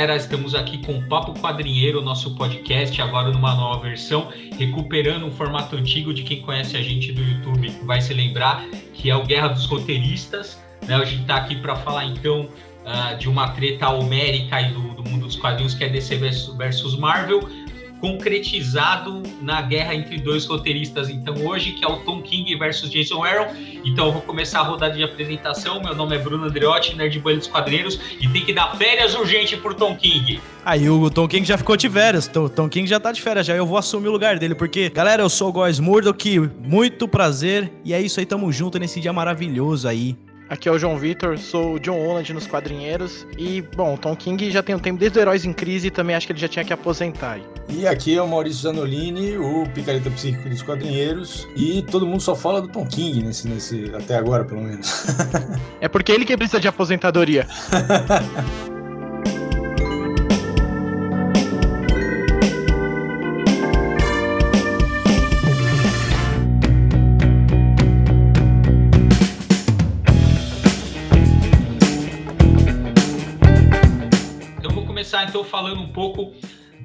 galera, estamos aqui com o Papo Quadrinheiro, nosso podcast, agora numa nova versão, recuperando um formato antigo de quem conhece a gente do YouTube vai se lembrar, que é o Guerra dos Roteiristas. Né? A gente está aqui para falar então uh, de uma treta homérica e do, do, mundo dos quadrinhos que é DC versus Marvel concretizado na guerra entre dois roteiristas, então, hoje, que é o Tom King versus Jason Aaron. Então, eu vou começar a rodada de apresentação. Meu nome é Bruno Andreotti, Nerd Bolha dos Quadreiros, e tem que dar férias urgente pro Tom King. Aí o Tom King já ficou de férias. O Tom King já tá de férias, já eu vou assumir o lugar dele, porque, galera, eu sou o Góis Murdock, muito prazer, e é isso aí, tamo junto nesse dia maravilhoso aí. Aqui é o João Vitor, sou o John Holland nos quadrinheiros. E, bom, Tom King já tem um tempo desde o Heróis em Crise e também acho que ele já tinha que aposentar. Aí. E aqui é o Maurício Zanolini, o picareta psíquico dos quadrinheiros. E todo mundo só fala do Tom King nesse, nesse até agora, pelo menos. é porque ele que precisa de aposentadoria. falando um pouco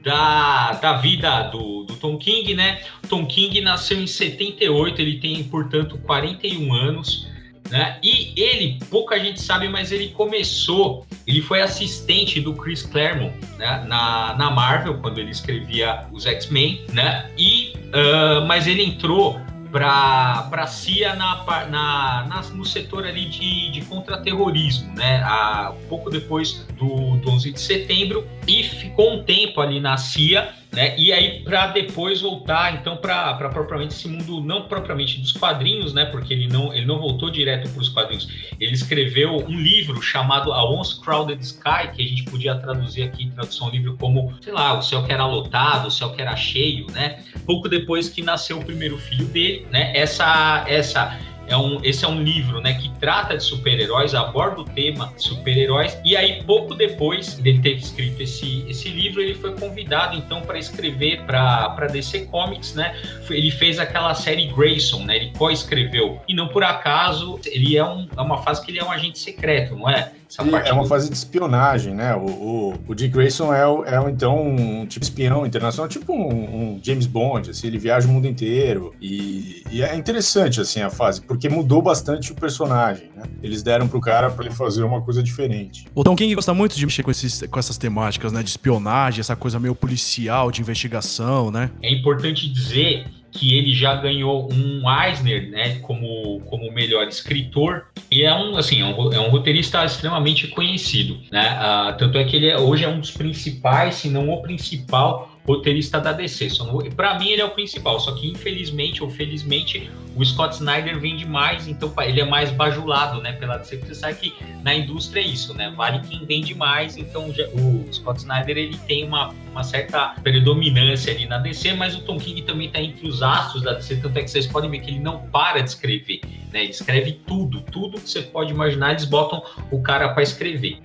da, da vida do, do Tom King, né? Tom King nasceu em 78, ele tem, portanto, 41 anos. Né? E ele, pouca gente sabe, mas ele começou, ele foi assistente do Chris Claremont né? na, na Marvel, quando ele escrevia os X-Men, né? E, uh, mas ele entrou para a CIA na, na, na, no setor ali de, de contra-terrorismo, né? A, pouco depois do, do 11 de setembro, e ficou um tempo ali na CIA né? E aí, para depois voltar, então, para propriamente esse mundo, não propriamente dos quadrinhos, né? Porque ele não, ele não voltou direto para os quadrinhos. Ele escreveu um livro chamado A Once Crowded Sky, que a gente podia traduzir aqui, tradução livre, como, sei lá, o céu que era lotado, o céu que era cheio, né? Pouco depois que nasceu o primeiro filho dele, né? Essa, essa é um, esse é um livro né, que trata de super-heróis, aborda o tema super-heróis, e aí pouco depois dele ter escrito esse, esse livro, ele foi convidado então para escrever para DC Comics, né? Ele fez aquela série Grayson, né? Ele co-escreveu. E não por acaso, ele é, um, é uma fase que ele é um agente secreto, não é? É uma fase de espionagem, né? O, o, o Dick Grayson é, é então um tipo espião internacional, tipo um, um, James Bond, assim, ele viaja o mundo inteiro e, e, é interessante assim a fase, porque mudou bastante o personagem, né? Eles deram pro cara para ele fazer uma coisa diferente. O Tom King gosta muito de mexer com, esses, com essas temáticas, né? De espionagem, essa coisa meio policial, de investigação, né? É importante dizer que ele já ganhou um Eisner, né, como, como melhor escritor, e é um, assim, é um, é um roteirista extremamente conhecido, né, uh, tanto é que ele é, hoje é um dos principais, se não o principal roteirista da DC. Para mim ele é o principal, só que infelizmente ou felizmente o Scott Snyder vende mais, então ele é mais bajulado, né, pela DC. Você sabe que na indústria é isso, né? Vale quem vende mais, então o Scott Snyder ele tem uma, uma certa predominância ali na DC, mas o Tom King também está entre os astros da DC, tanto é que vocês podem ver que ele não para de escrever, né? Ele escreve tudo, tudo que você pode imaginar, eles botam o cara para escrever.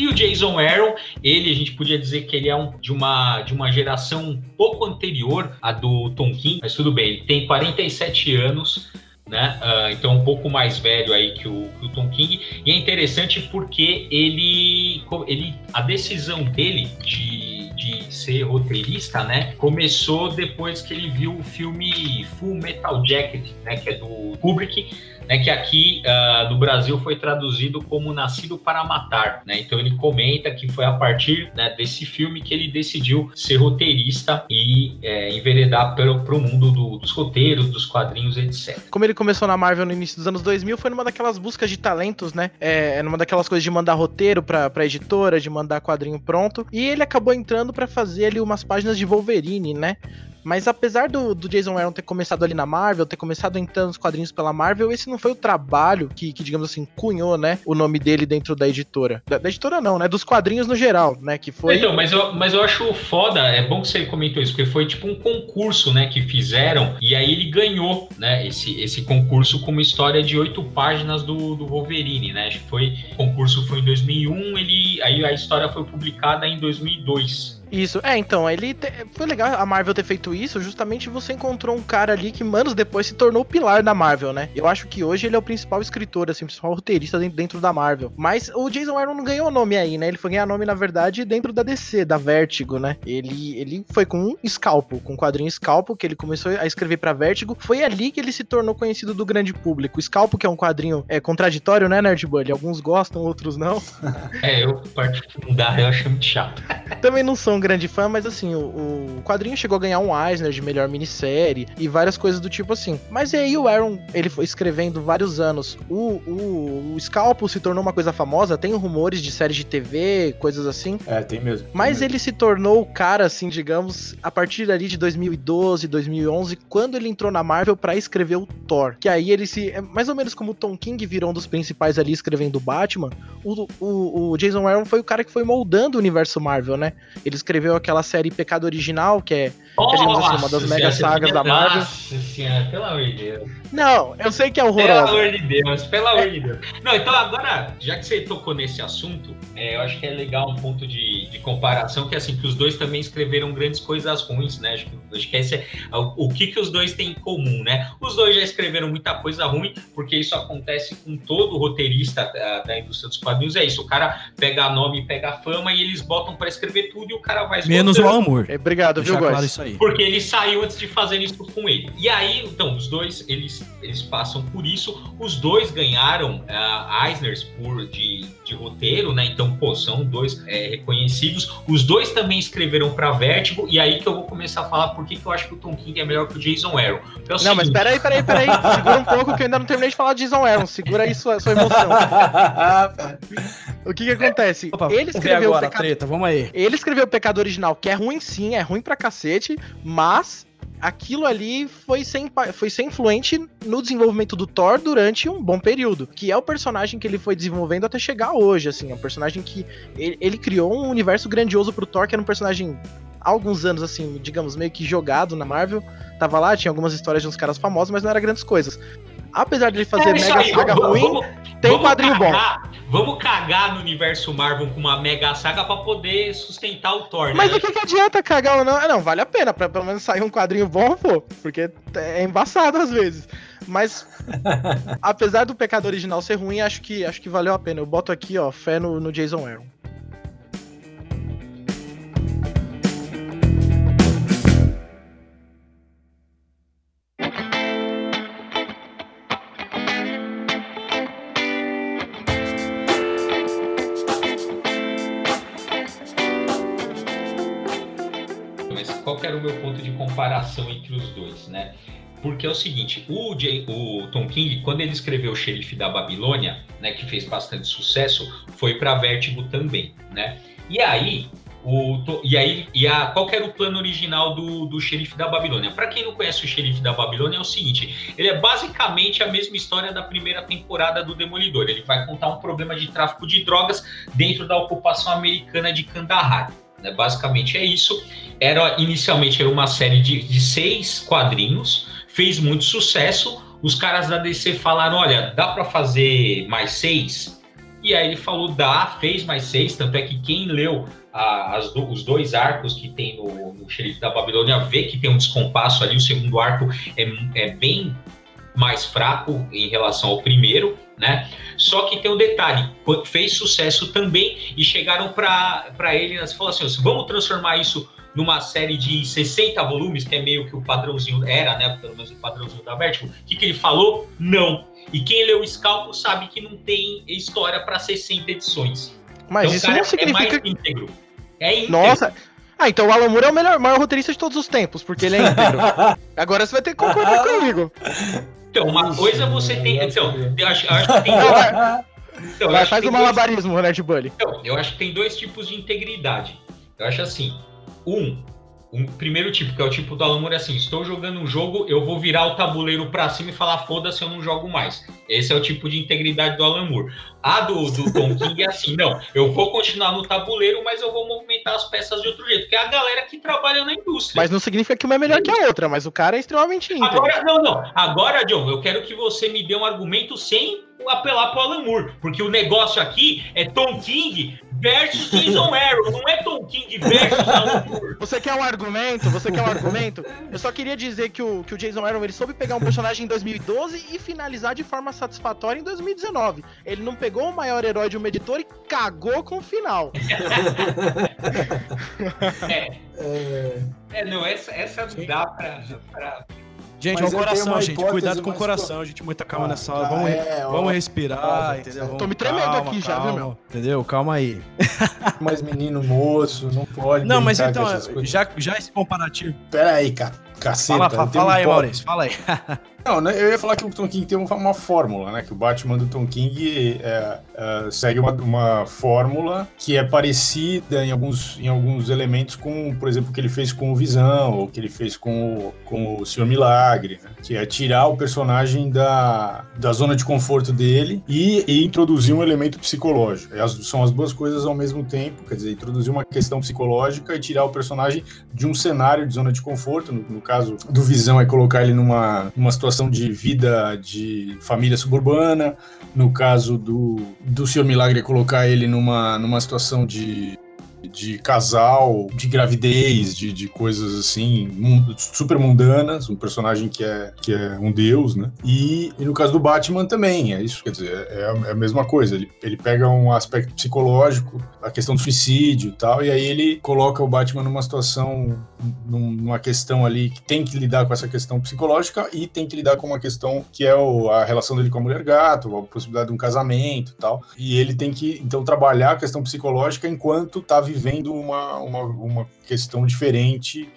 E o Jason Aaron, ele a gente podia dizer que ele é um, de, uma, de uma geração um pouco anterior à do Tom King, mas tudo bem, ele tem 47 anos, né? Uh, então um pouco mais velho aí que o, que o, Tom King. E é interessante porque ele, ele a decisão dele de, de ser roteirista, né? Começou depois que ele viu o filme Full Metal Jacket, né? Que é do Kubrick né, que aqui uh, no Brasil foi traduzido como Nascido para Matar. Né? Então ele comenta que foi a partir né, desse filme que ele decidiu ser roteirista e é, enveredar para o mundo do, dos roteiros, dos quadrinhos, etc. Como ele começou na Marvel no início dos anos 2000, foi numa daquelas buscas de talentos, né? É, numa daquelas coisas de mandar roteiro para pra editora, de mandar quadrinho pronto. E ele acabou entrando para fazer ali umas páginas de Wolverine, né? Mas apesar do, do, Jason Aaron ter começado ali na Marvel, ter começado entrando nos quadrinhos pela Marvel, esse não foi o trabalho que, que digamos assim, cunhou, né, o nome dele dentro da editora. Da, da, editora não, né, dos quadrinhos no geral, né, que foi... Então, mas eu, mas eu acho foda, é bom que você comentou isso, porque foi tipo um concurso, né, que fizeram, e aí ele ganhou, né, esse, esse concurso com uma história de oito páginas do, do Wolverine, né, acho que foi, o concurso foi em 2001, ele, aí a história foi publicada em 2002, Isso, é, então, ele te... foi legal a Marvel ter feito isso, justamente você encontrou um cara ali que anos depois se tornou o pilar da Marvel, né? Eu acho que hoje ele é o principal escritor, assim, o principal roteirista dentro da Marvel. Mas o Jason Aaron não ganhou nome aí, né? Ele foi ganhar nome, na verdade, dentro da DC, da Vertigo, né? Ele, ele foi com um Scalpo, com o quadrinho Scalpo, que ele começou a escrever pra Vertigo. Foi ali que ele se tornou conhecido do grande público. Scalpo, que é um quadrinho é, contraditório, né, Nerd Bully? Alguns gostam, outros não. É, eu, parte fundar, eu acho muito chato. Também não sou um grande fã, mas assim, o, o, quadrinho chegou a ganhar um Eisner de melhor minissérie e várias coisas do tipo assim. Mas aí o Aaron, ele foi escrevendo vários anos. O, o, o Scalpo se tornou uma coisa famosa, tem rumores de séries de TV, coisas assim. É, tem mesmo. Tem mas mesmo. ele se tornou o cara, assim, digamos, a partir ali de 2012, 2011, quando ele entrou na Marvel para escrever o Thor. Que aí ele se. É mais ou menos como o Tom King virou um dos principais ali escrevendo o Batman, o, o, o Jason Aaron foi o cara que foi moldando o universo Marvel, né? Ele escreveu aquela série Pecado Original, que é, assim, uma das mega sagas da Marvel. Nossa senhora, pelo amor de Deus. Não, eu sei que é horroroso. Pelo amor de Deus, pelo amor de Deus. Não, então agora, já que você tocou nesse assunto, é, eu acho que é legal um ponto de, de comparação, que é assim, que os dois também escreveram grandes coisas ruins, né? Acho que, acho que esse é o, o que, que os dois têm em comum, né? Os dois já escreveram muita coisa ruim, porque isso acontece com todo roteirista da, da indústria dos quadrinhos, é isso. O cara pega nome, pega fama e eles botam para escrever tudo e o cara vai Menos o amor. É, obrigado, viu, claro isso aí. Porque ele saiu antes de fazer isso com ele. E aí, então, os dois, eles, eles passam por isso. Os dois ganharam uh, Eisners por, de, de roteiro, né? Então, pô, são dois é, reconhecidos. Os dois também escreveram para Vertigo. E aí que eu vou começar a falar por que eu acho que o Tom King é melhor que o Jason Aaron. É o não, seguinte... mas peraí, peraí, peraí. Segura um pouco que eu ainda não terminei de falar de Jason Aaron. Segura aí sua, sua emoção. o que que acontece? Opa, ele escreveu agora, o pecado... treta, vamos aí. Ele escreveu o Pecado Original, que é ruim sim, é ruim pra cacete, mas aquilo ali foi sem, foi sem influente no desenvolvimento do Thor durante um bom período. Que é o personagem que ele foi desenvolvendo até chegar hoje, assim. É um personagem que ele, ele criou um universo grandioso pro Thor, que era um personagem há alguns anos, assim, digamos, meio que jogado na Marvel. Tava lá, tinha algumas histórias de uns caras famosos, mas não era grandes coisas. Apesar de ele fazer É mega aí, saga vamos- ruim, vamos- tem vamos quadrinho bom. cagar- Vamos cagar no universo Marvel com uma mega saga pra poder sustentar o Thor, né? Mas o que, que adianta cagar ou não? Ah, não, vale a pena, pra pelo menos sair um quadrinho bom, pô. Porque é embaçado às vezes. Mas, apesar do pecado original ser ruim, acho que, acho que valeu a pena. Eu boto aqui, ó, fé no, no Jason Aaron. Comparação entre os dois, né? Porque é o seguinte, o, J- o Tom King, quando ele escreveu o Xerife da Babilônia, né, que fez bastante sucesso, foi para Vertigo também, né? E aí, o, e aí, e a, qual era o plano original do, do Xerife da Babilônia? Para quem não conhece o Xerife da Babilônia, é o seguinte: ele é basicamente a mesma história da primeira temporada do Demolidor. Ele vai contar um problema de tráfico de drogas dentro da ocupação americana de Kandahar. Né? Basicamente é isso. Era inicialmente era uma série de, de seis quadrinhos, fez muito sucesso. Os caras da DC falaram: olha, dá para fazer mais seis? E aí ele falou: dá, fez mais seis. Tanto é que quem leu a- as do- os dois arcos que tem no, no Xerife da Babilônia vê que tem um descompasso ali. O segundo arco é, é bem mais fraco em relação ao primeiro, né? Só que tem um detalhe: fez sucesso também e chegaram para ele e falaram assim: vamos transformar isso numa série de 60 volumes, que é meio que o padrãozinho era, né? Pelo menos o padrãozinho da Vertigo. O que, que ele falou? Não. E quem leu o Scalpo sabe que não tem história para 60 edições. Mas Então, isso cara, não significa. É mais íntegro. É íntegro. Nossa! Ah, então o Alan Moore é o melhor, maior roteirista de todos os tempos, porque ele é íntegro. Agora você vai ter que concordar comigo. Então, uma coisa você tem. Então, eu acho, eu acho que tem. Então, vai, faz que o tem dois- malabarismo, Nerd Bully. Então, eu acho que tem dois tipos de integridade. Eu acho assim, um, um primeiro tipo, que é o tipo do Alan Moore, é assim, estou jogando um jogo, eu vou virar o tabuleiro pra cima e falar, foda-se, eu não jogo mais. Esse é o tipo de integridade do Alan Moore. A do, do Tom King é assim, não, eu vou continuar no tabuleiro, mas eu vou movimentar as peças de outro jeito, que é a galera que trabalha na indústria. Mas não significa que uma é melhor que a outra, mas o cara é extremamente íntegro. Agora, não, não. Agora, John, eu quero que você me dê um argumento sem apelar pro Alan Moore. Porque o negócio aqui é Tom King versus Jason Aaron, não é Tom King versus Alan Moore. Você quer um argumento? Você quer um argumento? Eu só queria dizer que o, que o Jason Aaron ele soube pegar um personagem em 2012 e finalizar de forma satisfatória em 2019. Ele não pegou o maior herói de uma editora e cagou com o final. é. é. não, essa, essa não dá pra, pra Gente, Mas o coração, gente. Cuidado com o coração, gente. Muita calma ah, nessa hora. Vamos, é, vamos respirar, entendeu? Vamos, tô me tremendo calma, aqui calma, já, viu, meu? Entendeu? Calma aí. Mas menino moço, não pode. Não, mas então, já, já esse comparativo. Pera aí, cara. Caceta. Fala, fala, aí, Maurício, fala aí. Não, né, eu ia falar que o Tom King tem uma, uma fórmula, né? Que o Batman do Tom King é, é, segue uma, uma fórmula que é parecida em alguns, em alguns elementos com, por exemplo, o que ele fez com o Visão, ou o que ele fez com o, com o Senhor Milagre, né? Que é tirar o personagem da, da zona de conforto dele e, e introduzir um elemento psicológico. As, são as duas coisas ao mesmo tempo, quer dizer, introduzir uma questão psicológica e tirar o personagem de um cenário de zona de conforto, no, no caso do Visão é colocar ele numa, numa situação de vida de família suburbana, no caso do, do Senhor Milagre é colocar ele numa, numa situação de de casal, de gravidez, de, de coisas assim, super mundanas, um personagem que é, que é um deus, né? E, e no caso do Batman também, é isso, quer dizer, é, é a mesma coisa, ele, ele pega um aspecto psicológico, a questão do suicídio e tal, e aí ele coloca o Batman numa situação, numa questão ali que tem que lidar com essa questão psicológica e tem que lidar com uma questão que é o, a relação dele com a mulher gato, a possibilidade de um casamento e tal, e ele tem que, então, trabalhar a questão psicológica enquanto tá vivendo uma, uma, uma questão diferente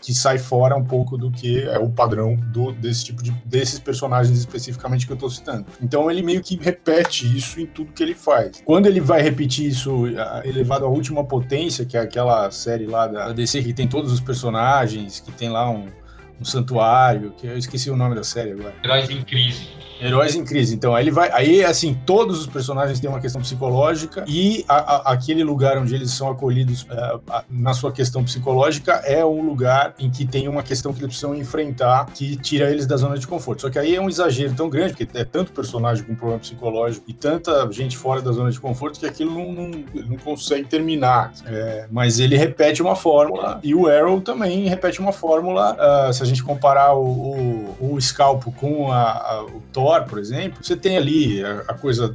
que sai fora um pouco do que é o padrão do, desse tipo de desses personagens especificamente que eu estou citando. Então ele meio que repete isso em tudo que ele faz. Quando ele vai repetir isso elevado à última potência, que é aquela série lá da DC que tem todos os personagens, que tem lá um, um santuário, que eu esqueci o nome da série agora. Heróis em Crise. Heróis em crise. Então, aí ele vai. Aí, assim, todos os personagens têm uma questão psicológica e a, a, aquele lugar onde eles são acolhidos é, a, na sua questão psicológica é um lugar em que tem uma questão que eles precisam enfrentar que tira eles da zona de conforto. Só que aí é um exagero tão grande, porque é tanto personagem com problema psicológico e tanta gente fora da zona de conforto que aquilo não, não, não consegue terminar. É, mas ele repete uma fórmula e o Arrow também repete uma fórmula. Uh, se a gente comparar o, o, o Scalpo com a, o Thor por exemplo, você tem ali a, a coisa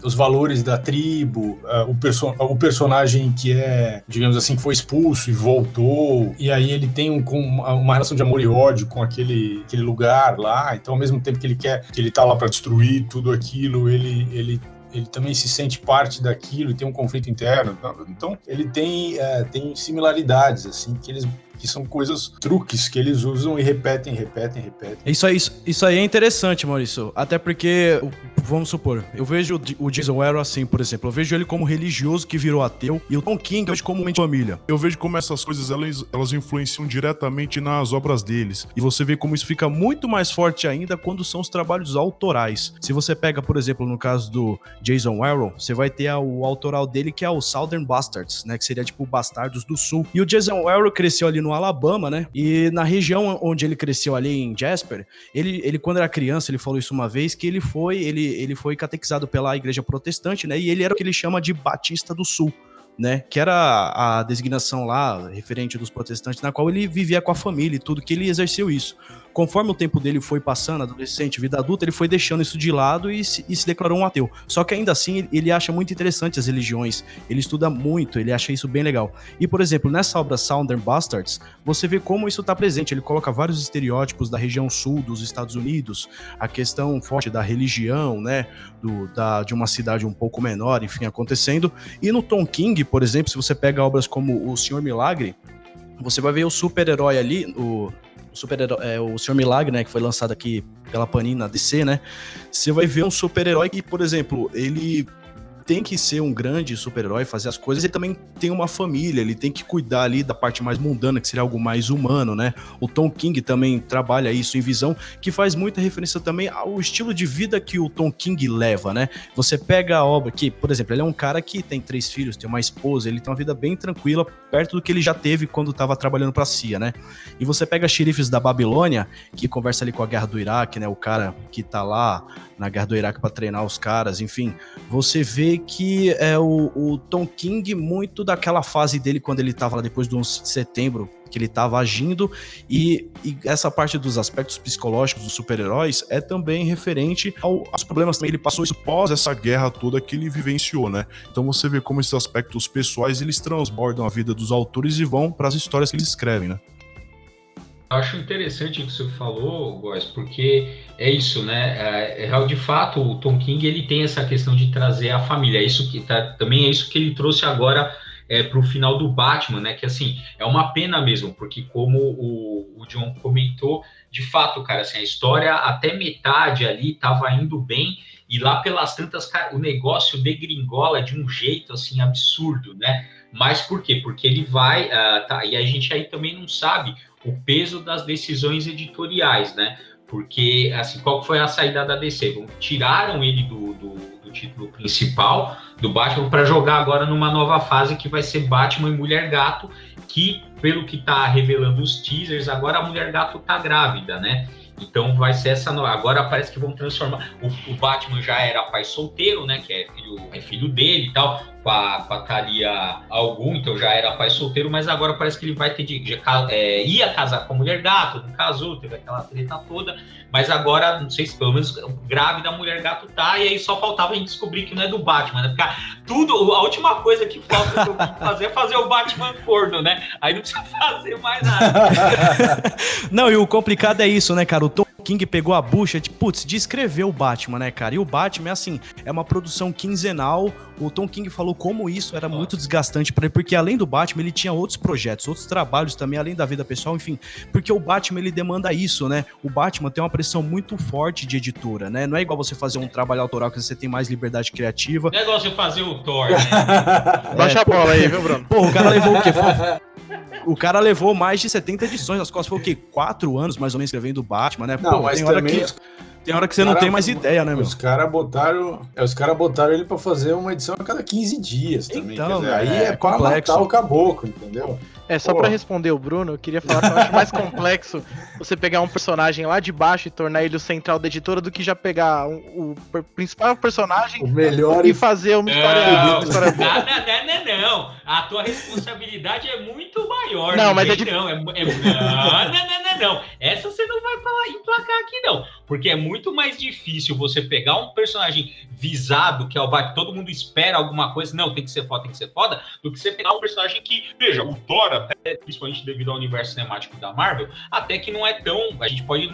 dos valores da tribo, a, o, perso o personagem que é, digamos assim, que foi expulso e voltou, e aí ele tem um, uma, relação de amor e ódio com aquele, aquele lugar lá, então ao mesmo tempo que ele quer, que ele tá lá para destruir tudo aquilo, ele, ele ele também se sente parte daquilo e tem um conflito interno. Então, ele tem, é, tem similaridades, assim, que eles que são coisas, truques que eles usam e repetem, repetem, repetem. Isso aí, isso aí é interessante, Maurício. Até porque, vamos supor, eu vejo o Jason Aaron assim, por exemplo. Eu vejo ele como religioso que virou ateu e o Tom King eu vejo como uma família. Eu vejo como essas coisas elas, elas influenciam diretamente nas obras deles. E você vê como isso fica muito mais forte ainda quando são os trabalhos autorais. Se você pega, por exemplo, no caso do Jason Aaron, você vai ter o autoral dele que é o Southern Bastards, né? Que seria tipo Bastardos do Sul. E o Jason Aaron cresceu ali no Alabama, né? E na região onde ele cresceu ali em Jasper, ele, ele quando era criança, ele falou isso uma vez, que ele foi, ele, ele foi catequizado pela igreja protestante, né? E ele era o que ele chama de Batista do Sul. Né, que era a designação lá referente dos protestantes, na qual ele vivia com a família e tudo, que ele exerceu isso conforme o tempo dele foi passando, adolescente, vida adulta, ele foi deixando isso de lado e se, e se declarou um ateu. Só que ainda assim, ele acha muito interessante as religiões, ele estuda muito, ele acha isso bem legal. E, por exemplo, nessa obra Southern Bastards, você vê como isso está presente. Ele coloca vários estereótipos da região sul dos Estados Unidos, a questão forte da religião, né, do, da, de uma cidade um pouco menor, enfim, acontecendo. E no Tom King, por exemplo, se você pega obras como O Senhor Milagre, você vai ver o super-herói ali, o super é, o Senhor Milagre, né, que foi lançado aqui pela Panini na DC, né? Você vai ver um super-herói que, por exemplo, ele tem que ser um grande super-herói, fazer as coisas, ele também tem uma família, ele tem que cuidar ali da parte mais mundana, que seria algo mais humano, né? O Tom King também trabalha isso em visão, que faz muita referência também ao estilo de vida que o Tom King leva, né? Você pega a obra que, por exemplo, ele é um cara que tem três filhos, tem uma esposa, ele tem uma vida bem tranquila, perto do que ele já teve quando estava trabalhando para a CIA, né? E você pega xerifes da Babilônia, que conversa ali com a guerra do Iraque, né? O cara que tá lá na guerra do Iraque para treinar os caras, enfim, você vê que é o, o Tom King, muito daquela fase dele quando ele tava lá depois do 11 de setembro, que ele estava agindo, e, e, essa parte dos aspectos psicológicos dos super-heróis é também referente ao, aos problemas que ele passou pós essa guerra toda que ele vivenciou, né? Então você vê como esses aspectos pessoais eles transbordam a vida dos autores e vão para as histórias que eles escrevem, né? Acho interessante o que você falou, Góes, porque é isso, né? É, é, de fato, o Tom King ele tem essa questão de trazer a família. É isso que tá, também é isso que ele trouxe agora é, para o final do Batman, né? Que assim é uma pena mesmo, porque como o, o John comentou, de fato, cara, assim, a história até metade ali estava indo bem e lá pelas tantas o negócio degringola de um jeito assim absurdo, né? Mas por quê? Porque ele vai, uh, tá, e a gente aí também não sabe o peso das decisões editoriais, né? Porque, assim, qual foi a saída da DC? Tiraram ele do, do, do título principal do Batman para jogar agora numa nova fase que vai ser Batman e Mulher Gato, que, pelo que tá revelando os teasers, agora a Mulher Gato tá grávida, né? Então vai ser essa. Agora parece que vão transformar. O, o, Batman já era pai solteiro, né? Que é filho, é filho dele e tal com a, Thalia Algum, então já era pai solteiro, mas agora parece que ele vai ter de. de é, ia casar com a mulher gato, não casou, teve aquela treta toda, mas agora, não sei se pelo menos grávida a mulher gato tá, e aí só faltava a gente descobrir que não é do Batman, né? Porque tudo, a última coisa que falta eu fazer é fazer o Batman corno, né? Aí não precisa fazer mais nada. não, e o complicado é isso, né, cara? O Tom King pegou a bucha de, putz, de escrever o Batman, né, cara? E o Batman é assim, é uma produção quinzenal. O Tom King falou como isso era muito desgastante para ele, porque além do Batman, ele tinha outros projetos, outros trabalhos também, além da vida pessoal, enfim. Porque o Batman, ele demanda isso, né? O Batman tem uma pressão muito forte de editora, né? Não é igual você fazer um trabalho autoral que você tem mais liberdade criativa. Não é igual você fazer o Thor, né? Baixa a bola aí, viu, Bruno? Pô, o cara levou o quê? O cara levou mais de 70 edições nas costas. Foi o quê? Quatro anos mais ou menos escrevendo o Batman, né? Não, Pô, mas tem hora também... que. Tem hora que você cara, não tem mais ideia, né, meu? Os caras botaram, é, os cara botaram ele para fazer uma edição a cada 15 dias também. Então, dizer, aí é, é pra matar o caboclo, entendeu? É, só para responder o Bruno, eu queria falar que eu acho mais complexo você pegar um personagem lá de baixo e tornar ele o central da editora do que já pegar um, o principal personagem o melhor e fazer uma história, não, uma história boa. Não, A tua responsabilidade é muito maior. Não, mas é de... não, é, é, não, não, não, não, não. Essa você não vai falar, emplacar aqui, não. Porque é muito mais difícil você pegar um personagem visado, que é o que todo mundo espera alguma coisa, não, tem que ser foda, tem que ser foda, do que você pegar um personagem que, veja, o Thor até, principalmente devido ao universo cinemático da Marvel, até que não é tão. A gente pode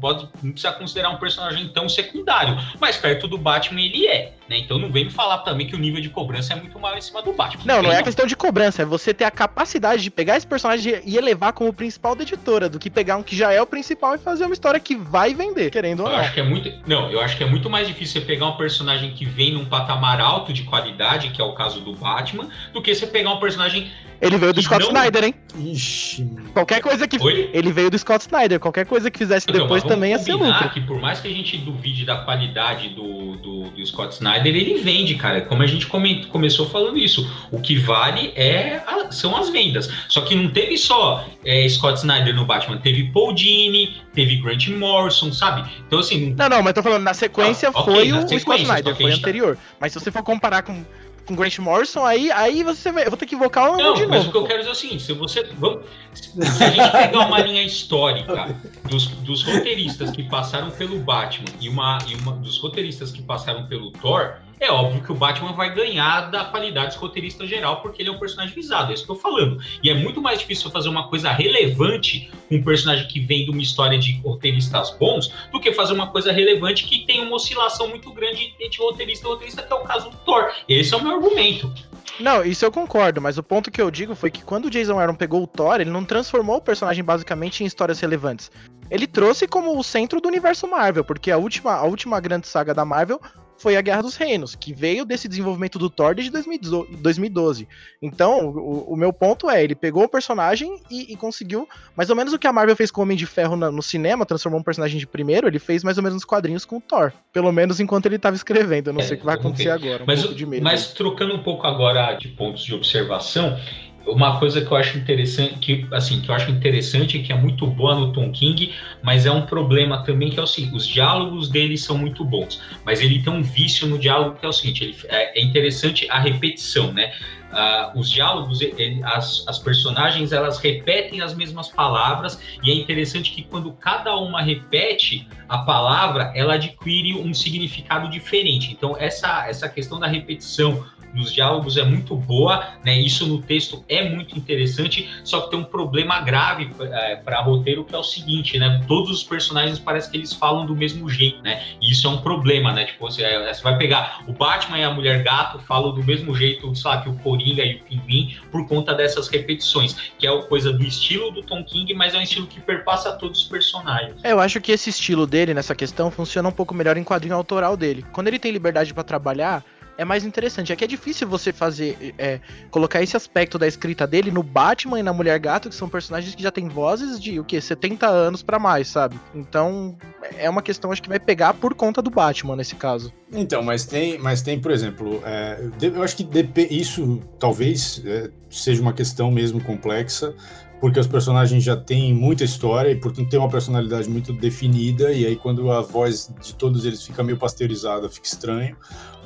pode, não precisa considerar um personagem tão secundário, mas perto do Batman ele é, né? Então não vem me falar também que o nível de cobrança é muito maior em cima do Batman. Não, não é questão de cobrança, é você ter a capacidade de pegar esse personagem e elevar como principal da editora, do que pegar um que já é o principal e fazer uma história que vai vender, querendo ou eu não. Acho que é muito, não, eu acho que é muito mais difícil você pegar um personagem que vem num patamar alto de qualidade, que é o caso do Batman, do que você pegar um personagem ele veio do Scott não... Snyder, hein? Ixi. Qualquer coisa que. Oi? Ele veio do Scott Snyder. Qualquer coisa que fizesse não, depois também ia ser lucro. que por mais que a gente duvide da qualidade do, do, do, Scott Snyder, ele vende, cara. Como a gente comentou, começou falando isso. O que vale é a, são as vendas. Só que não teve só é, Scott Snyder no Batman. Teve Paul Dini, teve Grant Morrison, sabe? Então, assim. Não, não, mas tô falando, na sequência ah, foi o, sequência, o Scott Snyder, foi anterior. Mas se você for comparar com com Grant Morrison, aí, aí você vai. Eu vou ter que invocar o. Não, de mas novo, o que eu quero dizer é o seguinte: se você. Vamos, se a gente pegar uma linha histórica dos, dos roteiristas que passaram pelo Batman e uma, e uma dos roteiristas que passaram pelo Thor, é óbvio que o Batman vai ganhar da qualidade de roteirista geral, porque ele é um personagem visado, é isso que eu tô falando. E é muito mais difícil fazer uma coisa relevante com um personagem que vem de uma história de roteiristas bons, do que fazer uma coisa relevante que tem uma oscilação muito grande entre roteirista e roteirista, que é o caso do Thor. Esse é o meu argumento. Não, isso eu concordo, mas o ponto que eu digo foi que quando o Jason Aaron pegou o Thor, ele não transformou o personagem basicamente em histórias relevantes. Ele trouxe como o centro do universo Marvel, porque a última, a última grande saga da Marvel foi a Guerra dos Reinos, que veio desse desenvolvimento do Thor desde 2012. Então, o, o meu ponto é, ele pegou o personagem e, e, conseguiu mais ou menos o que a Marvel fez com o Homem de Ferro na, no cinema, transformou um personagem de primeiro, ele fez mais ou menos nos quadrinhos com o Thor. Pelo menos enquanto ele estava escrevendo. Eu não é, sei o que vai acontecer agora. Um mas, mas trocando um pouco agora de pontos de observação, uma coisa que eu acho interessante, que assim, que eu acho interessante, que é muito boa no Tom King, mas é um problema também que é o seguinte, os diálogos dele são muito bons, mas ele tem um vício no diálogo que é o seguinte, ele, é, é interessante a repetição, né? Uh, os diálogos, ele, as, as personagens, elas repetem as mesmas palavras e é interessante que quando cada uma repete a palavra, ela adquire um significado diferente. Então essa essa questão da repetição nos diálogos é muito boa, né? Isso no texto é muito interessante, só que tem um problema grave é, para roteiro que é o seguinte, né? Todos os personagens parece que eles falam do mesmo jeito, né? E isso é um problema, né? Tipo, você, é, você vai pegar o Batman e a Mulher Gato falam do mesmo jeito, lá, que o Coringa e o Pinguim por conta dessas repetições, que é coisa do estilo do Tom King, mas é um estilo que perpassa todos os personagens. É, eu acho que esse estilo dele nessa questão funciona um pouco melhor em quadrinho autoral dele. Quando ele tem liberdade para trabalhar, é mais interessante. É que é difícil você fazer, é, colocar esse aspecto da escrita dele no Batman e na Mulher Gato, que são personagens que já têm vozes de o que 70 anos para mais, sabe? Então, é uma questão acho que vai pegar por conta do Batman nesse caso. Então, mas tem, mas tem, por exemplo, é, eu acho que isso talvez é, seja uma questão mesmo complexa, porque os personagens já têm muita história e, portanto, tem uma personalidade muito definida, e aí quando a voz de todos eles fica meio pasteurizada, fica estranho.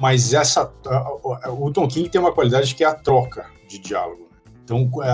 Mas essa, o Tom King tem uma qualidade que é a troca de diálogo. Então, a,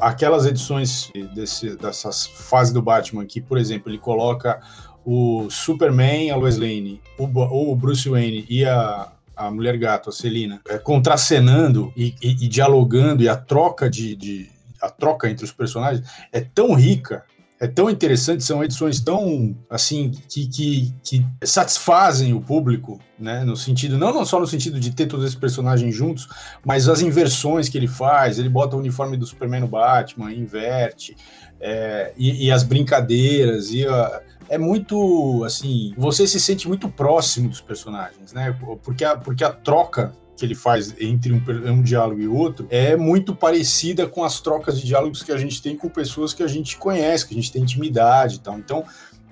a, aquelas edições desse, dessas fases do Batman que, por exemplo, ele coloca o Superman, a Lois Lane, o, o Bruce Wayne e a, a Mulher Gato, a Celina, é, contracenando e, e, e, dialogando, e a troca de, de, a troca entre os personagens é tão rica, é tão interessante, são edições tão assim que, que, que satisfazem o público, né? No sentido, não, não só no sentido de ter todos esses personagens juntos, mas as inversões que ele faz, ele bota o uniforme do Superman no Batman, inverte, é, e, e, as brincadeiras, e a, é muito assim, você se sente muito próximo dos personagens, né? Porque a, porque a troca que ele faz entre um, um, diálogo e outro é muito parecida com as trocas de diálogos que a gente tem com pessoas que a gente conhece, que a gente tem intimidade e tal. Então,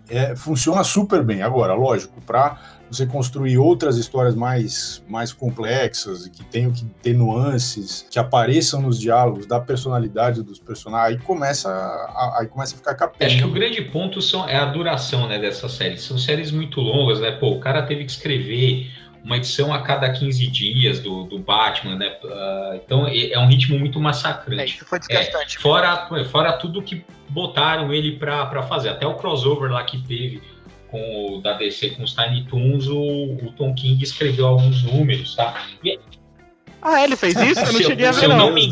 é, funciona super bem. Agora, lógico, para você construir outras histórias mais, mais complexas, que tenham que ter nuances, que apareçam nos diálogos, da personalidade dos personagens, aí começa a, aí começa a ficar capenga. Acho que o grande ponto são, é a duração né, dessas séries. São séries muito longas, né? Pô, o cara teve que escrever uma edição a cada 15 dias do, do Batman, né? Uh, então é um ritmo muito massacrante. É, isso foi desgastante. É, fora, fora tudo que botaram ele para fazer, até o crossover lá que teve com o da DC com os Tiny Toons, o, o Tom King escreveu alguns números, tá? E, ah, ele fez isso? Eu não cheguei a ver, não. não me,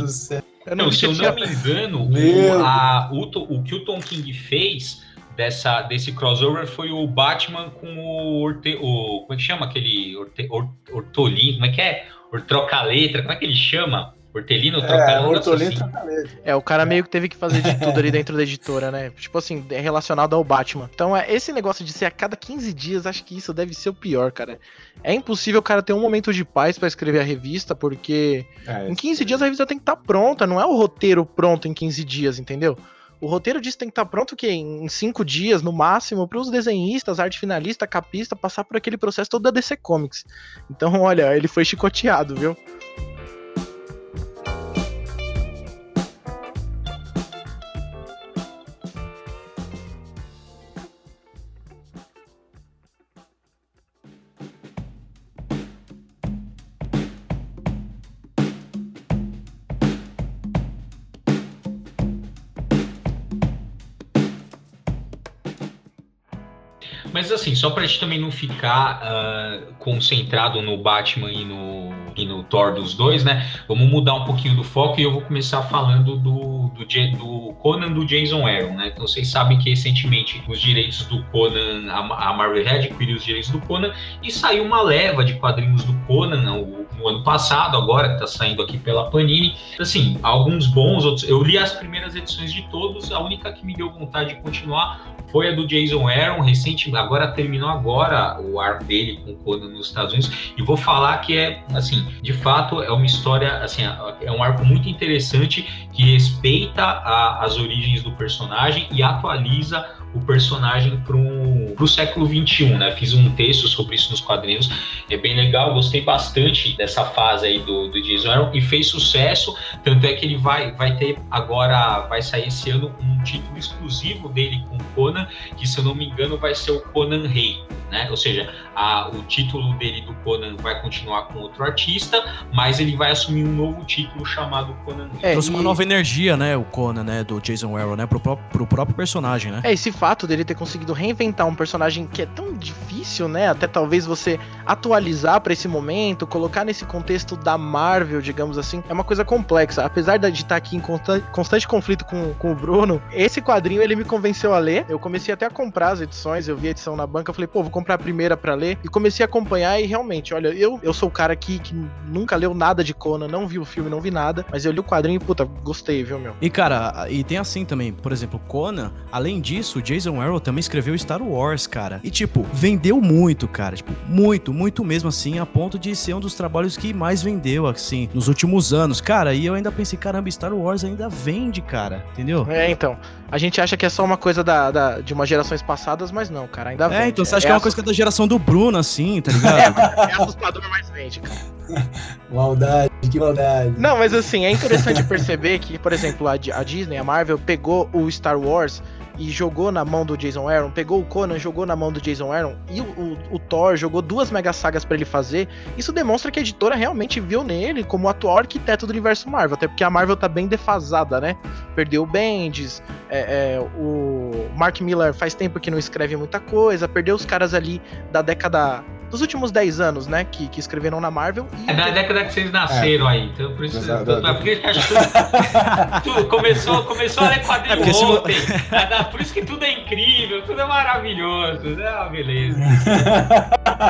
eu não, não se eu não me engano, o, a, o, o que o Tom King fez dessa, desse crossover foi o Batman com o, Orte, o como é que chama aquele Orte, Or, Ortolin, como é que é? Troca-letra, como é que ele chama? Hortelino é, troca Hortolino assim. É, o cara meio que teve que fazer de tudo ali dentro da editora, né? Tipo assim, é relacionado ao Batman. Então, é, esse negócio de ser a cada 15 dias, acho que isso deve ser o pior, cara. É impossível o cara ter um momento de paz para escrever a revista, porque é, em 15 dias a revista tem que estar tá pronta, não é o roteiro pronto em 15 dias, entendeu? O roteiro disso tem que estar tá pronto que em cinco dias, no máximo, para os desenhistas, arte finalista, capista, passar por aquele processo todo da DC Comics. Então, olha, ele foi chicoteado, viu? Assim, só pra gente também não ficar uh, concentrado no Batman e no, e no Thor dos dois, né? Vamos mudar um pouquinho do foco e eu vou começar falando do, do, do Conan do Jason Aaron, né? Então vocês sabem que recentemente os direitos do Conan, a, Marvel Red adquiriu os direitos do Conan e saiu uma leva de quadrinhos do Conan no, no ano passado, agora que tá saindo aqui pela Panini. Assim, alguns bons, outros. Eu li as primeiras edições de todos, a única que me deu vontade de continuar foi a do Jason Aaron, recente, agora terminou agora o arco dele com o Conan nos Estados Unidos, e vou falar que é, assim, de fato é uma história, assim, é um arco muito interessante que respeita a, as origens do personagem e atualiza o personagem para o século XXI, né? Fiz um texto sobre isso nos quadrinhos, é bem legal, gostei bastante dessa fase aí do, do Jason Aaron e fez sucesso, tanto é que ele vai, vai ter agora, vai sair esse ano um título exclusivo dele com Conan, que se eu não me engano vai ser o Conan Rei, né? Ou seja, a, o título dele do Conan vai continuar com outro artista, mas ele vai assumir um novo título chamado Conan Rei. É, Trouxe e... uma nova energia, né, o Conan, né, do Jason Aaron, né, pro, próprio, pro próprio personagem, né? É, esse fato dele ter conseguido reinventar um personagem que é tão difícil, né, até talvez você atualizar para esse momento, colocar nesse contexto da Marvel, digamos assim, é uma coisa complexa. Apesar de estar aqui em constante, conflito com, com o Bruno, esse quadrinho ele me convenceu a ler. Eu comecei até a comprar as edições, eu vi a edição na banca, falei, pô, vou comprar a primeira para ler. E comecei a acompanhar e realmente, olha, eu, eu sou o cara aqui que nunca leu nada de Conan, não vi o filme, não vi nada, mas eu li o quadrinho e, puta, gostei, viu, meu? E cara, e tem assim também, por exemplo, Conan, além disso, Jason Aaron também escreveu Star Wars, cara. E tipo, vendeu muito, cara, tipo, muito, muito mesmo assim, a ponto de ser um dos trabalhos que mais vendeu, assim, nos últimos anos. Cara, e eu ainda pensei, caramba, Star Wars ainda vende, cara, entendeu? É, então. A gente acha que é só uma coisa da, da de umas gerações passadas, mas não, cara, ainda é, vende. É, então você acha é que é uma coisa que é da geração do Bruno, assim, tá ligado? é, é assustador, mas vende, cara. maldade, que maldade. Não, mas assim, é interessante perceber que, por exemplo, a, a Disney, a Marvel, pegou o Star Wars e jogou na mão do Jason Aaron, pegou o Conan, jogou na mão do Jason Aaron e o, o, o Thor jogou duas mega sagas para ele fazer, isso demonstra que a editora realmente viu nele como o atual arquiteto do universo Marvel, até porque a Marvel tá bem defasada, né? Perdeu o Bendis, é, é, o Mark Miller faz tempo que não escreve muita coisa, perdeu os caras ali da década dos últimos 10 anos, né? Que, que escreveram na Marvel. é da década que vocês nasceram é. aí. Então, por isso. Exato, por, por isso que acho que tudo, começou, começou a ler quadrinho é ontem. Se... por isso que tudo é incrível, tudo é maravilhoso. É uma beleza.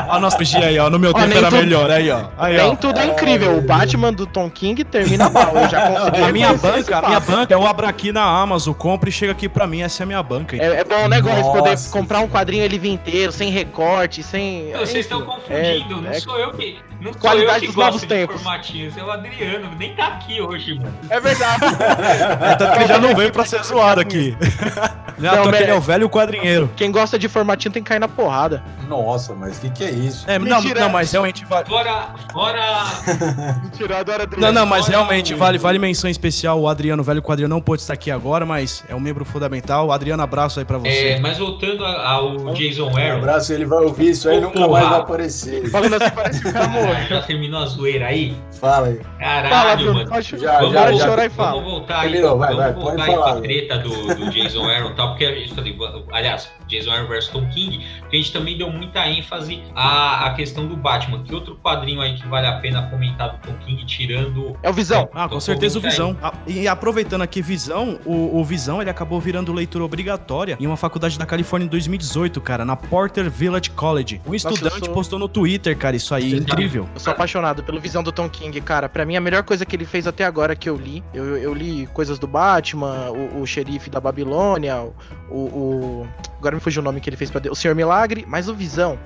Olha o nosso aí, ó. No meu tempo era tudo, melhor. Aí, ó. Aí, nem ó. tudo é incrível. O Batman do Tom King termina mal. Eu já consegui. A minha banca, a minha banca, eu abro aqui na Amazon, compro e chega aqui pra mim. Essa é a minha banca. É, é bom, né, Gomes? Poder comprar um quadrinho ele vir inteiro, sem recorte, sem. Vocês estão confundindo. É, não é... sou eu que. Não sou Qualidade eu que dos novos tempos. formatinhos. É o Adriano, nem tá aqui hoje, mano. É verdade. é, tanto que ele já não veio pra ser zoado aqui. Não, não ele é o velho quadrinheiro. Quem gosta de formatinho tem que cair na porrada. Nossa, mas o que, que é isso? É, não, não, mas realmente vale. Fora. Fora. Mentirado era Não, não, mas realmente vale, vale menção especial. O Adriano, o velho quadrinho, não pôde estar aqui agora, mas é um membro fundamental. Adriano, abraço aí pra você. É, mas voltando ao Jason Aaron. Um abraço, ele vai ouvir isso aí e nunca mais vai aparecer. Falando assim, parece que o cara Já terminou a zoeira aí? Fala aí. Caralho, fala, mano. Já, vamos, já, já, chorar e fala. Vamos voltar aí. Vai, vamos vai, voltar aí pra treta do, do Jason Aaron e tal, porque a gente falei, aliás, Jason Aaron vs Tom King, porque a gente também deu muita ênfase à, à questão do Batman. Que outro quadrinho aí que vale a pena comentar do Tom King, tirando. É o Visão. Ah, com certeza o Visão. Ah, e aproveitando aqui, Visão, o, o Visão ele acabou virando leitura obrigatória em uma faculdade da Califórnia em 2018, cara, na Porter Village College. Um estudante sou... postou no Twitter, cara, isso aí, incrível. Eu sou apaixonado pelo Visão do Tom King, cara. Pra mim, a melhor coisa que ele fez até agora que eu li, eu, eu li coisas do Batman, o, o xerife da Babilônia, o, o, Agora me fugiu o nome que ele fez pra. O Senhor Milagre, mas o Visão.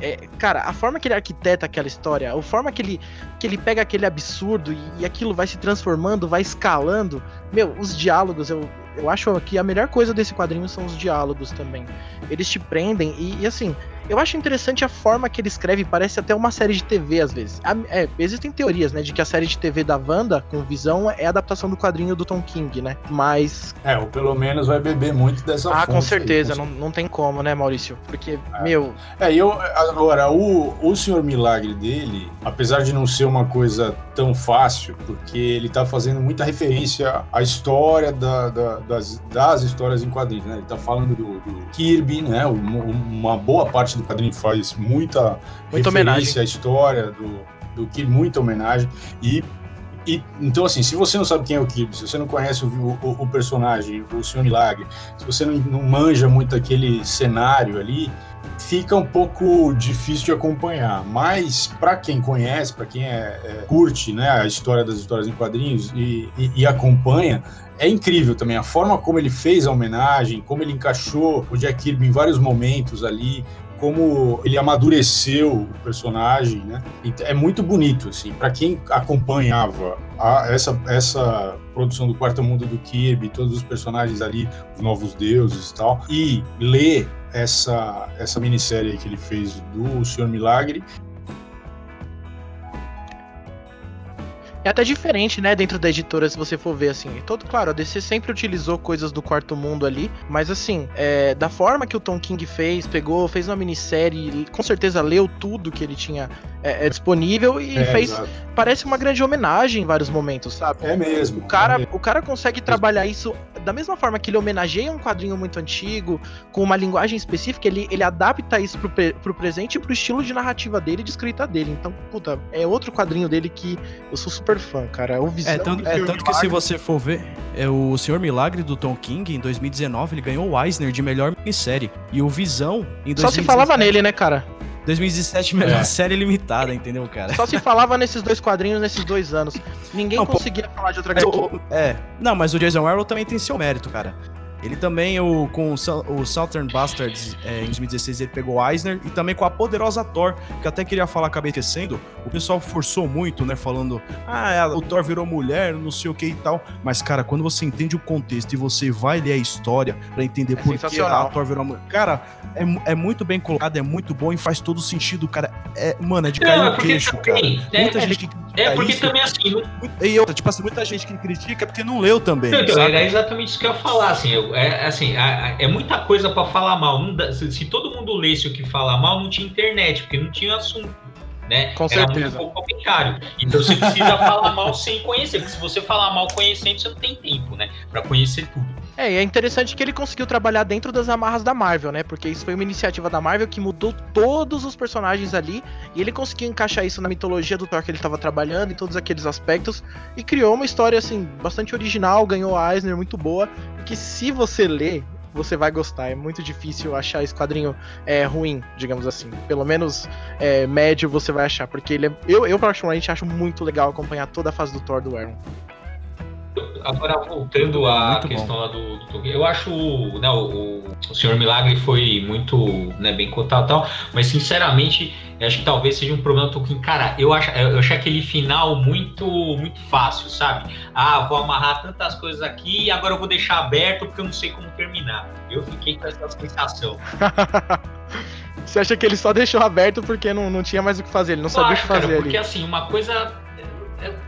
É, cara, a forma que ele arquiteta aquela história, a forma que ele, que ele pega aquele absurdo e, e aquilo vai se transformando, vai escalando. Meu, os diálogos, eu, eu acho que a melhor coisa desse quadrinho são os diálogos também. Eles te prendem e, e assim, eu acho interessante a forma que ele escreve, parece até uma série de TV às vezes. É, existem teorias, né, de que a série de TV da Wanda, com visão, é a adaptação do quadrinho do Tom King, né? Mas. É, ou pelo menos vai beber muito dessa Ah, com certeza, aí, com... Não, não tem como, né, Maurício? Porque, é. meu. É, eu. Agora, o, o Senhor Milagre dele, apesar de não ser uma coisa tão fácil, porque ele tá fazendo muita referência à história da, da, das, das histórias em quadrinhos, né? Ele tá falando do, do Kirby, né? Uma boa parte do do quadrinho faz muita, muita referência à história do, do que muita homenagem e e, então, assim, se você não sabe quem é o Kirby, se você não conhece o, o, o personagem, o Senhor Milagre, se você não, não manja muito aquele cenário ali, fica um pouco difícil de acompanhar. Mas, para quem conhece, para quem é, é, curte né, a história das histórias em quadrinhos e, e, e acompanha, é incrível também a forma como ele fez a homenagem, como ele encaixou o Jack Kirby em vários momentos ali, como ele amadureceu o personagem, né? É muito bonito, assim, para quem acompanhava a, essa, essa produção do Quarto Mundo do Kirby, todos os personagens ali, os novos deuses e tal, e ler essa, essa minissérie que ele fez do Senhor Milagre, É até diferente, né, dentro da editora, se você for ver, assim. Todo, claro, a DC sempre utilizou coisas do quarto mundo ali, mas assim, é, da forma que o Tom King fez, pegou, fez uma minissérie, com certeza leu tudo que ele tinha é, é disponível e é, fez. Exato. Parece uma grande homenagem em vários momentos, sabe? É mesmo. O cara, é mesmo. O cara consegue trabalhar isso da mesma forma que ele homenageia um quadrinho muito antigo, com uma linguagem específica, ele, ele adapta isso pro, pro presente e pro estilo de narrativa dele, de escrita dele. Então, puta, é outro quadrinho dele que eu sou super fã, cara. O Visão é tanto, é, tanto que se você for ver, é o Senhor Milagre do Tom King, em 2019, ele ganhou o Eisner de melhor minissérie. E o Visão, em 2017... Só se falava nele, né, cara? 2017, melhor é. série limitada, entendeu, cara? Só se falava nesses dois quadrinhos nesses dois anos. Ninguém não, conseguia pô, falar de outra coisa. É, não, mas o Jason Arrow também tem seu mérito, cara. Ele também, o, com o, Southern Bastards é, em 2016, ele pegou Eisner e também com a poderosa Thor, que até queria falar, acabei esquecendo. O pessoal forçou muito, né? Falando, ah, é, o Thor virou mulher, não sei o que e tal. Mas, cara, quando você entende o contexto e você vai ler a história para entender é por que a Thor virou mulher. Cara, é, é muito bem colocado, é muito bom e faz todo sentido, cara. É, mano, é de cair não, o queixo, também, cara. É, muita gente que é porque isso, também assim. E outra, tipo assim, muita gente que critica é porque não leu também. Então, é exatamente isso que eu ia falar, assim. Eu, é, assim, é, é muita coisa para falar mal. Dá, se, se, todo mundo lesse o que fala mal, não tinha internet, porque não tinha assunto. Né? Com Era certeza. muito complicado. Então você precisa falar mal sem conhecer, porque se você falar mal conhecendo, você não tem tempo, né? Pra conhecer tudo. É, e é interessante que ele conseguiu trabalhar dentro das amarras da Marvel, né? Porque isso foi uma iniciativa da Marvel que mudou todos os personagens ali e ele conseguiu encaixar isso na mitologia do Thor que ele estava trabalhando em todos aqueles aspectos e criou uma história assim bastante original, ganhou a Eisner muito boa, e que se você ler você vai gostar. É muito difícil achar esse quadrinho é, ruim, digamos assim. Pelo menos é, médio você vai achar, porque ele é, eu, eu particularmente acho muito legal acompanhar toda a fase do Thor do Aaron. Agora, voltando à muito questão bom. lá do, do, Eu acho né, o, o Senhor Milagre foi muito né, bem cotado e tal, mas sinceramente, acho que talvez seja um problema do Tolkien. Cara, eu acho, eu achei aquele final muito, muito fácil, sabe? Ah, vou amarrar tantas coisas aqui e agora eu vou deixar aberto porque eu não sei como terminar. Eu fiquei com essa sensação. Você acha que ele só deixou aberto porque não, não tinha mais o que fazer, ele não eu sabia acho, o que fazer cara, ali? Porque assim, uma coisa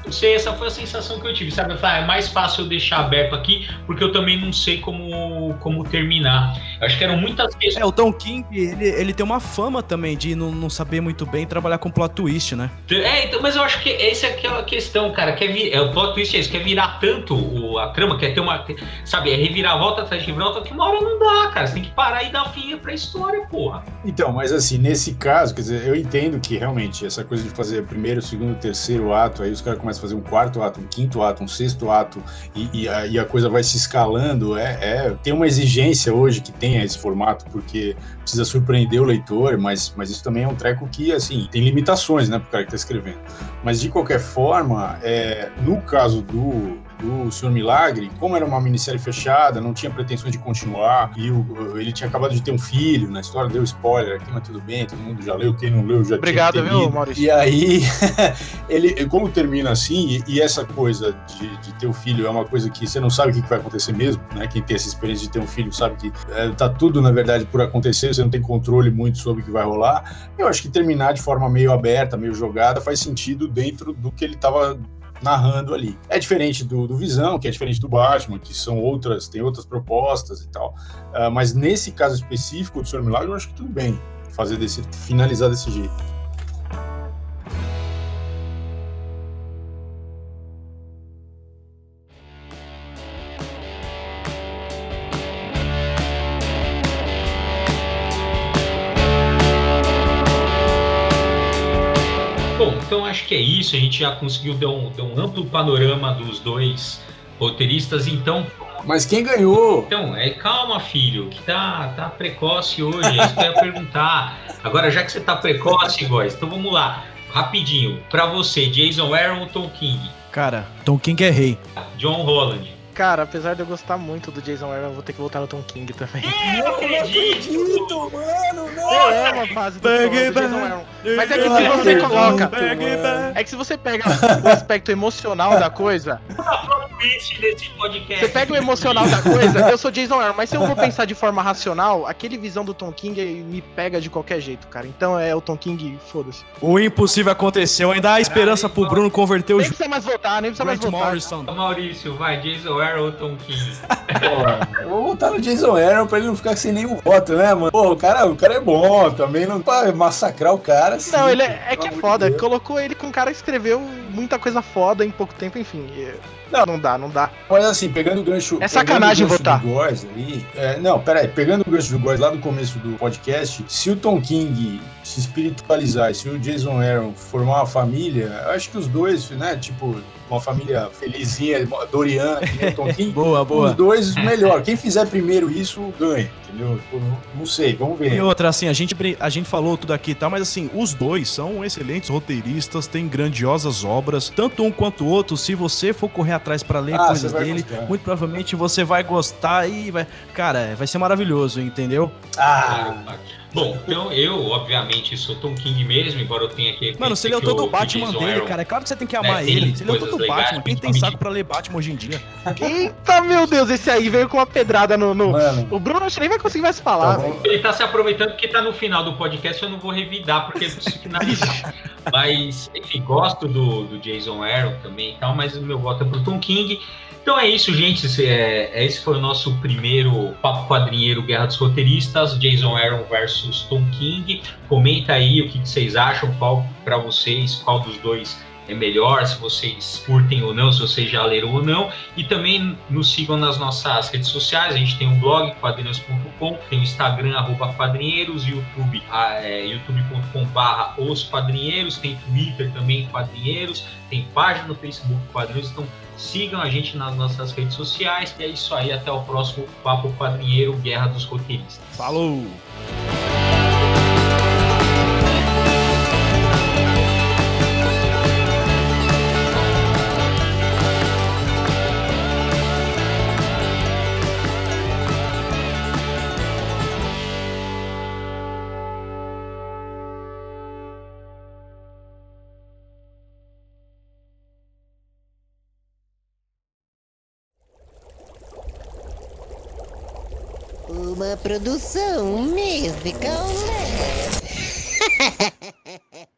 não sei, essa foi a sensação que eu tive, sabe? Eu falei, ah, é mais fácil eu deixar aberto aqui, porque eu também não sei como, como terminar. Eu acho que eram muitas questões. É, o Tom King, ele, ele tem uma fama também de não, não saber muito bem trabalhar com plot twist, né? É, então, mas eu acho que essa é aquela questão, cara. Quer vir, é, o plot twist é isso, quer virar tanto o, a trama, quer ter uma. Sabe, é revirar volta atrás de volta, que uma hora não dá, cara. Você tem que parar e dar fim pra história, porra. Então, mas assim, nesse caso, quer dizer, eu entendo que realmente essa coisa de fazer primeiro, segundo, terceiro ato, aí os caras começam a fazer um quarto ato, um quinto ato, um sexto ato, e, e, a, e a, coisa vai se escalando. É, é, tem uma exigência hoje que tenha esse formato, porque precisa surpreender o leitor, mas, mas isso também é um treco que, assim, tem limitações, né, pro cara que tá escrevendo. Mas, de qualquer forma, é, no caso do, do Senhor Milagre, como era uma minissérie fechada, não tinha pretensões de continuar, e o, ele tinha acabado de ter um filho, na história deu spoiler aqui, mas tudo bem, todo mundo já leu, quem não leu já Obrigado, viu, Maurício? E aí, ele, como termina assim, e, e essa coisa de, de, ter o um filho é uma coisa que você não sabe o que vai acontecer mesmo, né? Quem tem essa experiência de ter um filho sabe que é, tá tudo, na verdade, por acontecer, você não tem controle muito sobre o que vai rolar. Eu acho que terminar de forma meio aberta, meio jogada, faz sentido dentro do que ele estava narrando ali. É diferente do, do Visão, que é diferente do Batman, que são outras, tem outras propostas e tal. Uh, mas nesse caso específico do Senhor Milagre, eu acho que tudo bem fazer desse, finalizar desse jeito. Acho que é isso. A gente já conseguiu ter um, ter um amplo panorama dos dois roteiristas. Então, mas quem ganhou? Então, é, calma, filho, que tá, tá precoce hoje. É isso que eu ia perguntar. Agora, já que você tá precoce, Góis, então vamos lá. Rapidinho. Pra você, Jason Aaron ou Tom King? Cara, Tom King é rei. John Holland. Cara, apesar de eu gostar muito do Jason Aaron, eu vou ter que voltar no Tom King também. Eu não acredito! mano, Eu amo a fase do, Tom, do Jason Aaron. Mas é que se você coloca. É que se você pega o aspecto emocional da coisa, Twist desse podcast. você pega o emocional da coisa, eu sou Jason Aaron, mas se eu vou pensar de forma racional, aquele visão do Tom King me pega de qualquer jeito, cara. Então é o Tom King, foda-se. O impossível aconteceu, ainda há esperança pro Bruno converter o Nem precisa mais votar, nem precisa mais. Morrison. Maurício, vai, Jason Aaron ou Tom King? Pô, eu vou votar no Jason Aaron pra ele não ficar sem nenhum voto, né, mano? Pô, o cara, o cara é bom, também não pra massacrar o cara. Assim, Não, ele é, é que é foda. Deus. Colocou ele com um cara que escreveu muita coisa foda em pouco tempo, enfim. Não. Não dá, não dá. Mas assim, pegando o gancho. É sacanagem votar. Do aí, é, não, peraí, pegando o gancho do Góes lá no começo do podcast, se o Tom King se espiritualizar e se o Jason Aaron formar uma família, eu acho que os dois, né, tipo, uma família felizinha, Doriana, que nem o Tom King, Boa, os boa. dois, melhor. Quem fizer primeiro isso, ganha, entendeu? Tipo, não, não sei, vamos ver. E outra, assim, a gente, a gente falou tudo aqui e tal, mas assim, os dois são excelentes roteiristas, têm grandiosas obras, tanto um quanto o outro. Se você for correr atrás pra ler Ah, coisas dele, gostar. muito provavelmente você vai gostar e vai. Cara, vai ser maravilhoso, entendeu? Ah, Bom, então eu, obviamente, sou Tom King mesmo, embora eu tenha que. Mano, você leu que o- todo Batman dele, cara. É claro que você tem que amar né, ele. Você leu coisas todo o legais, Batman. Quem tem saco pra ler Batman hoje em dia? Eita, meu Deus, esse aí veio com uma pedrada no. no-. O Bruno acho que nem vai conseguir mais falar, Tá. Ele tá se aproveitando porque tá no final do podcast, eu não vou revidar, porque eu preciso finalizar. mas, enfim, gosto do, do Jason Aaron também e tal, mas o meu voto é pro Tom King. Então é isso, gente. Esse, é, esse foi o nosso primeiro Papo Quadrinheiro Guerra dos Roteiristas, Jason Aaron versus Tom King. Comenta aí o que, que vocês acham, qual para vocês, qual dos dois é melhor, se vocês curtem ou não, se vocês já leram ou não. E também nos sigam nas nossas redes sociais. A gente tem um blog, quadrinhos.com, tem o Instagram, arroba quadrinheiros, YouTube, é, youtube.com.br os quadrinheiros, tem Twitter também, quadrinheiros, tem página no Facebook Quadrinheiros. Então sigam a gente nas nossas redes sociais. E é isso aí, até o próximo Papo Quadrinheiro Guerra dos Roteiristas. Falou! produção musical.